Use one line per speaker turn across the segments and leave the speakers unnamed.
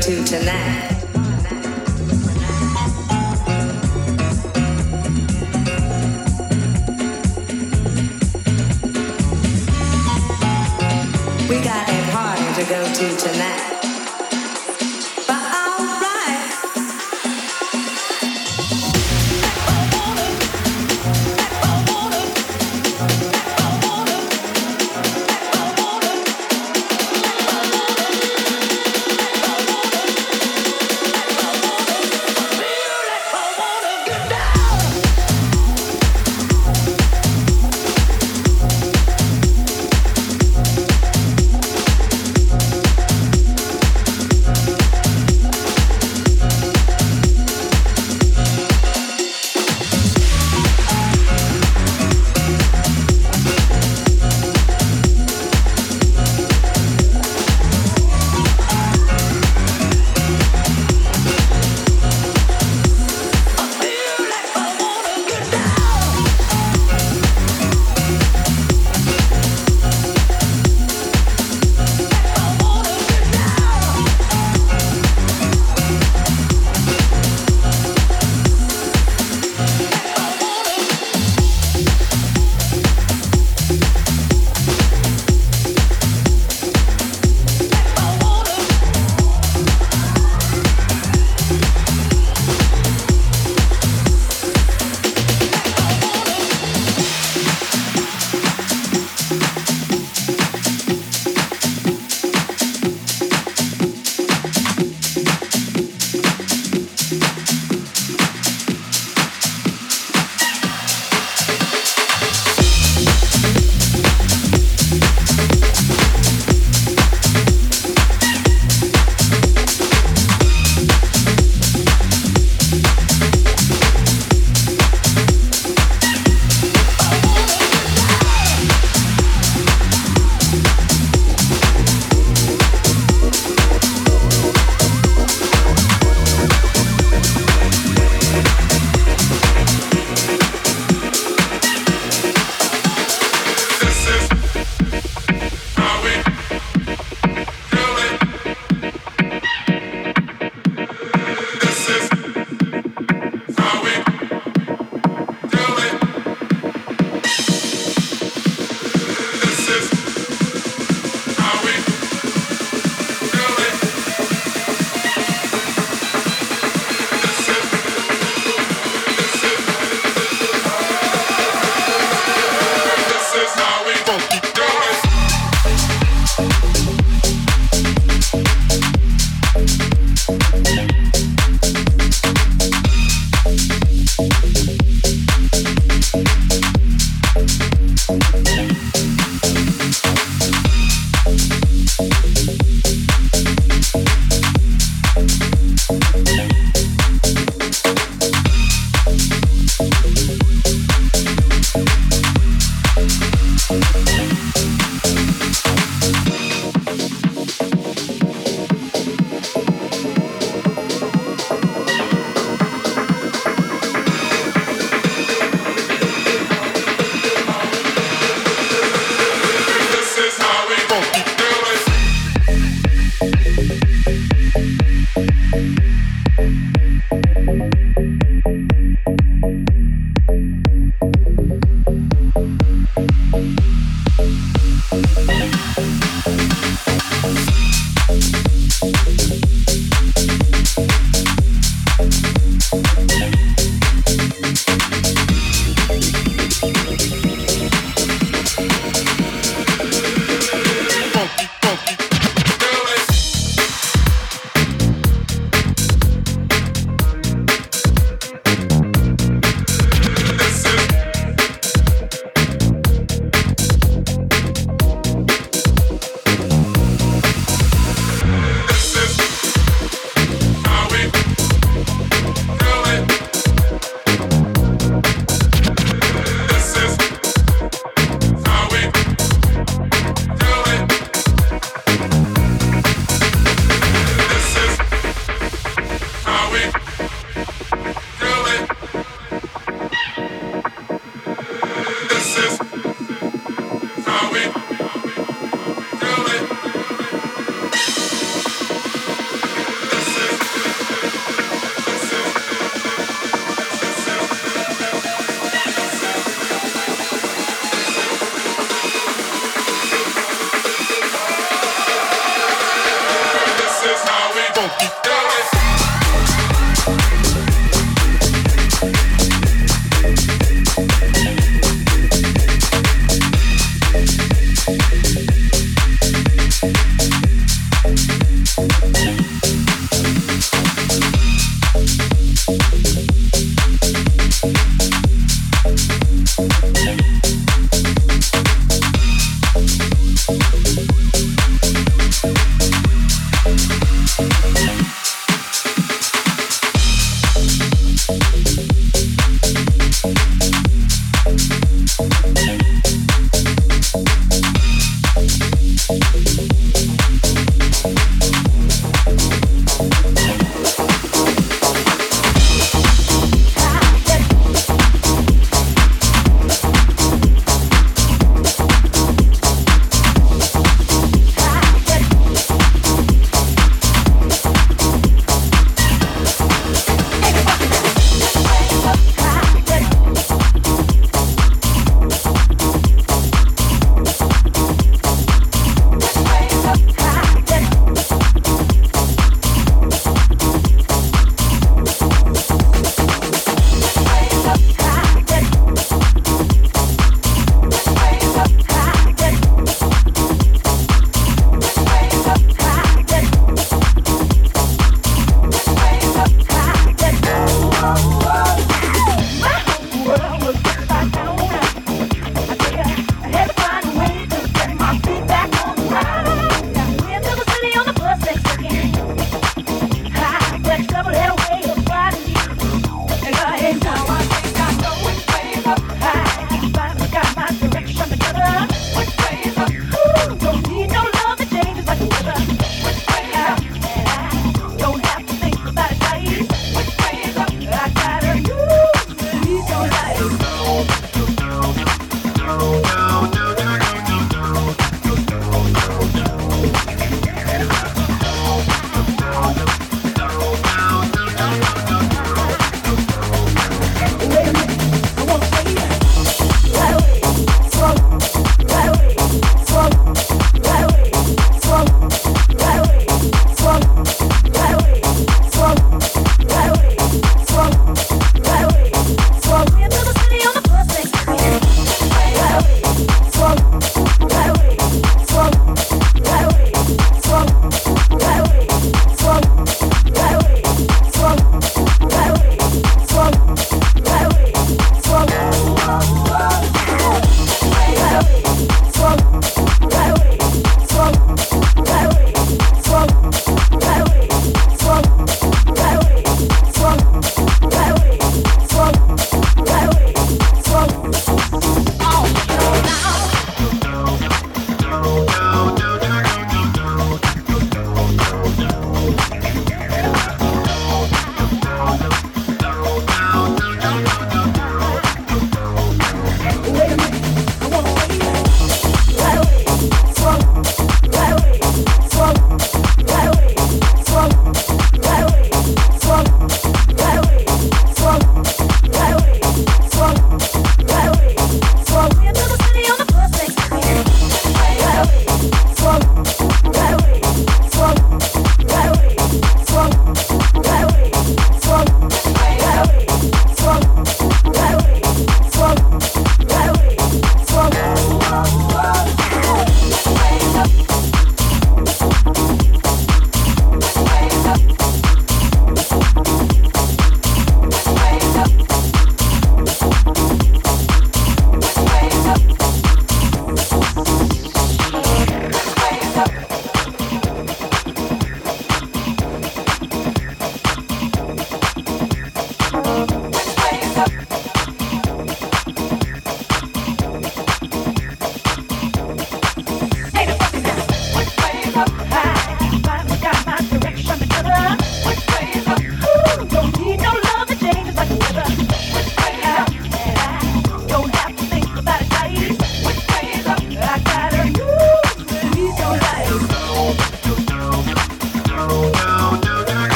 to tonight.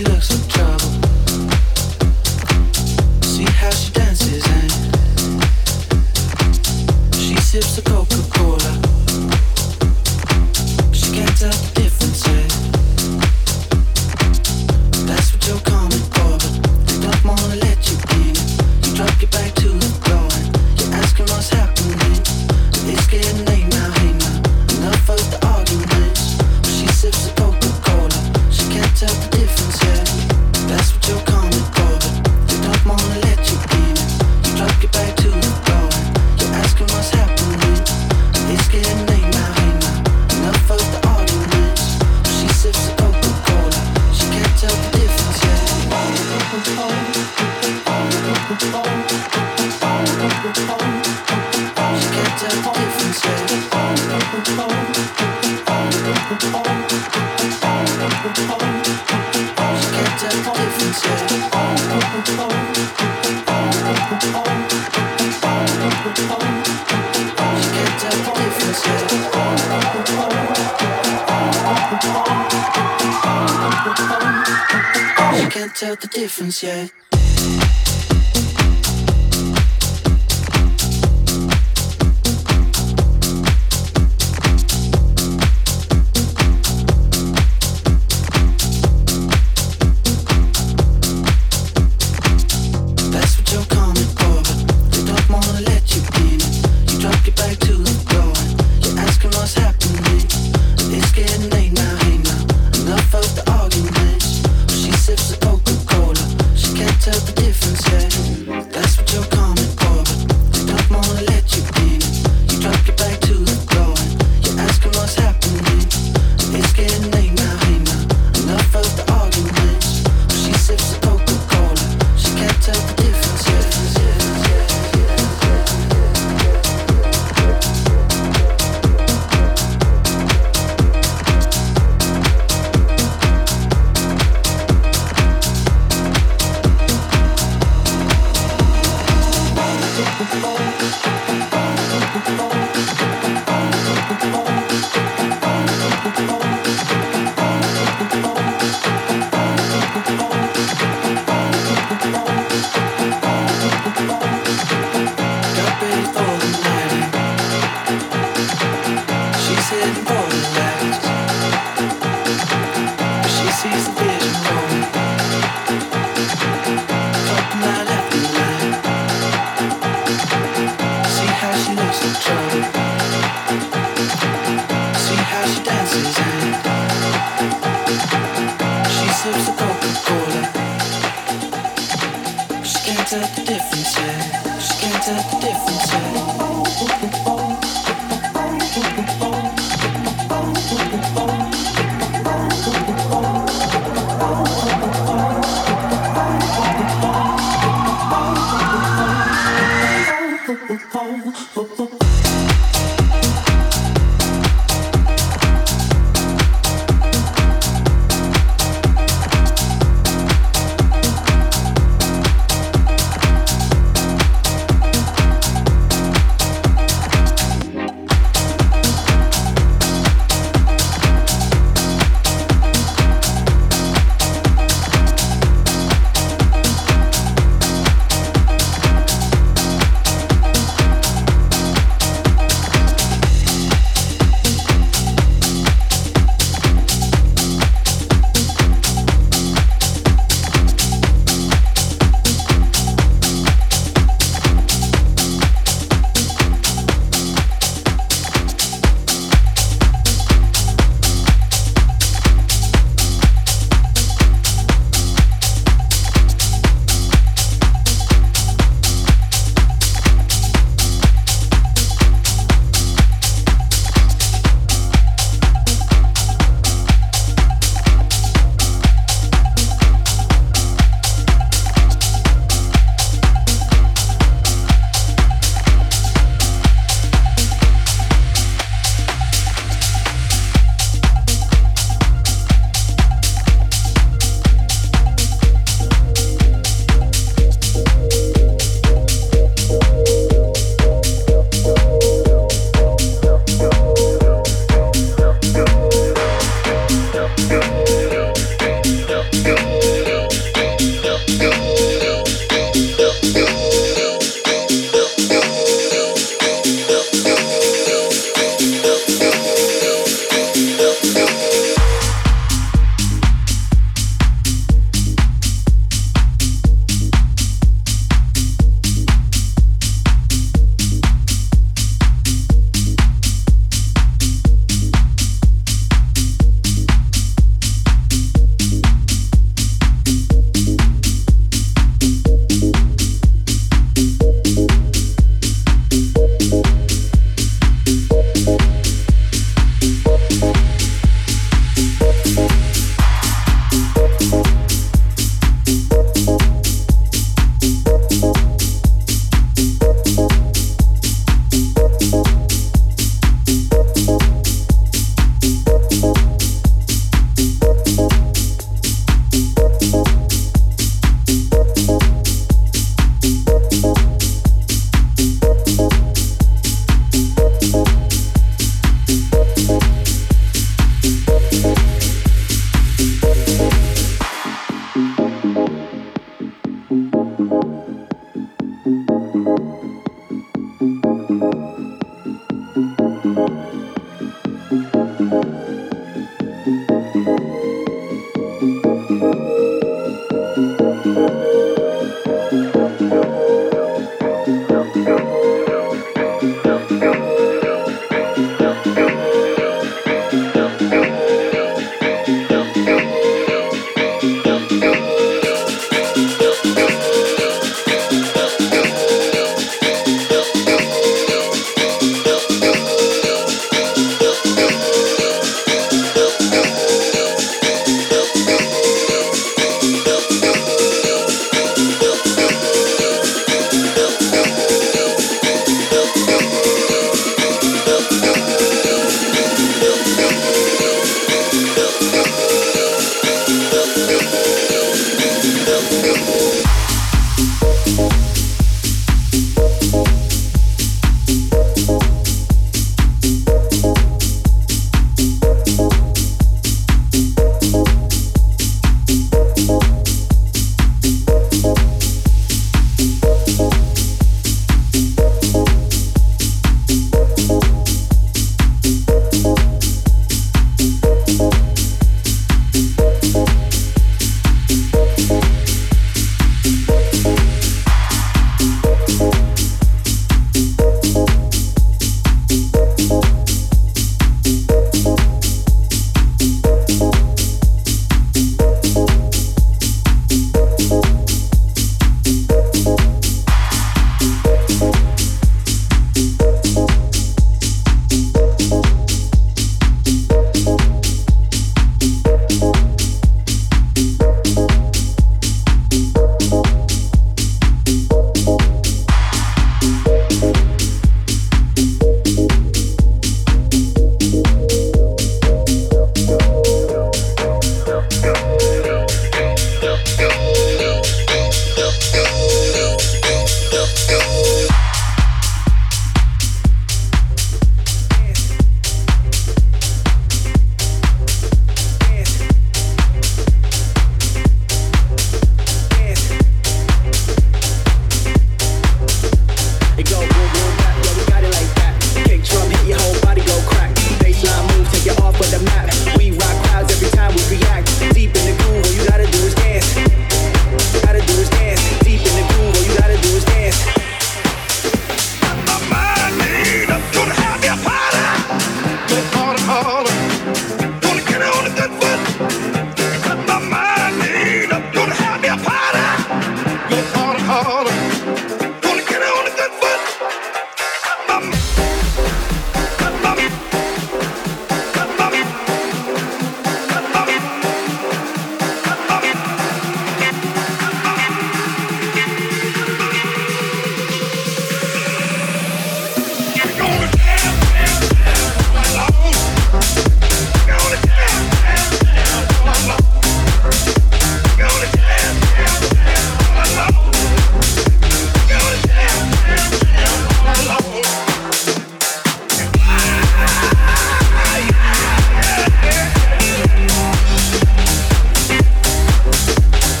she looks yet.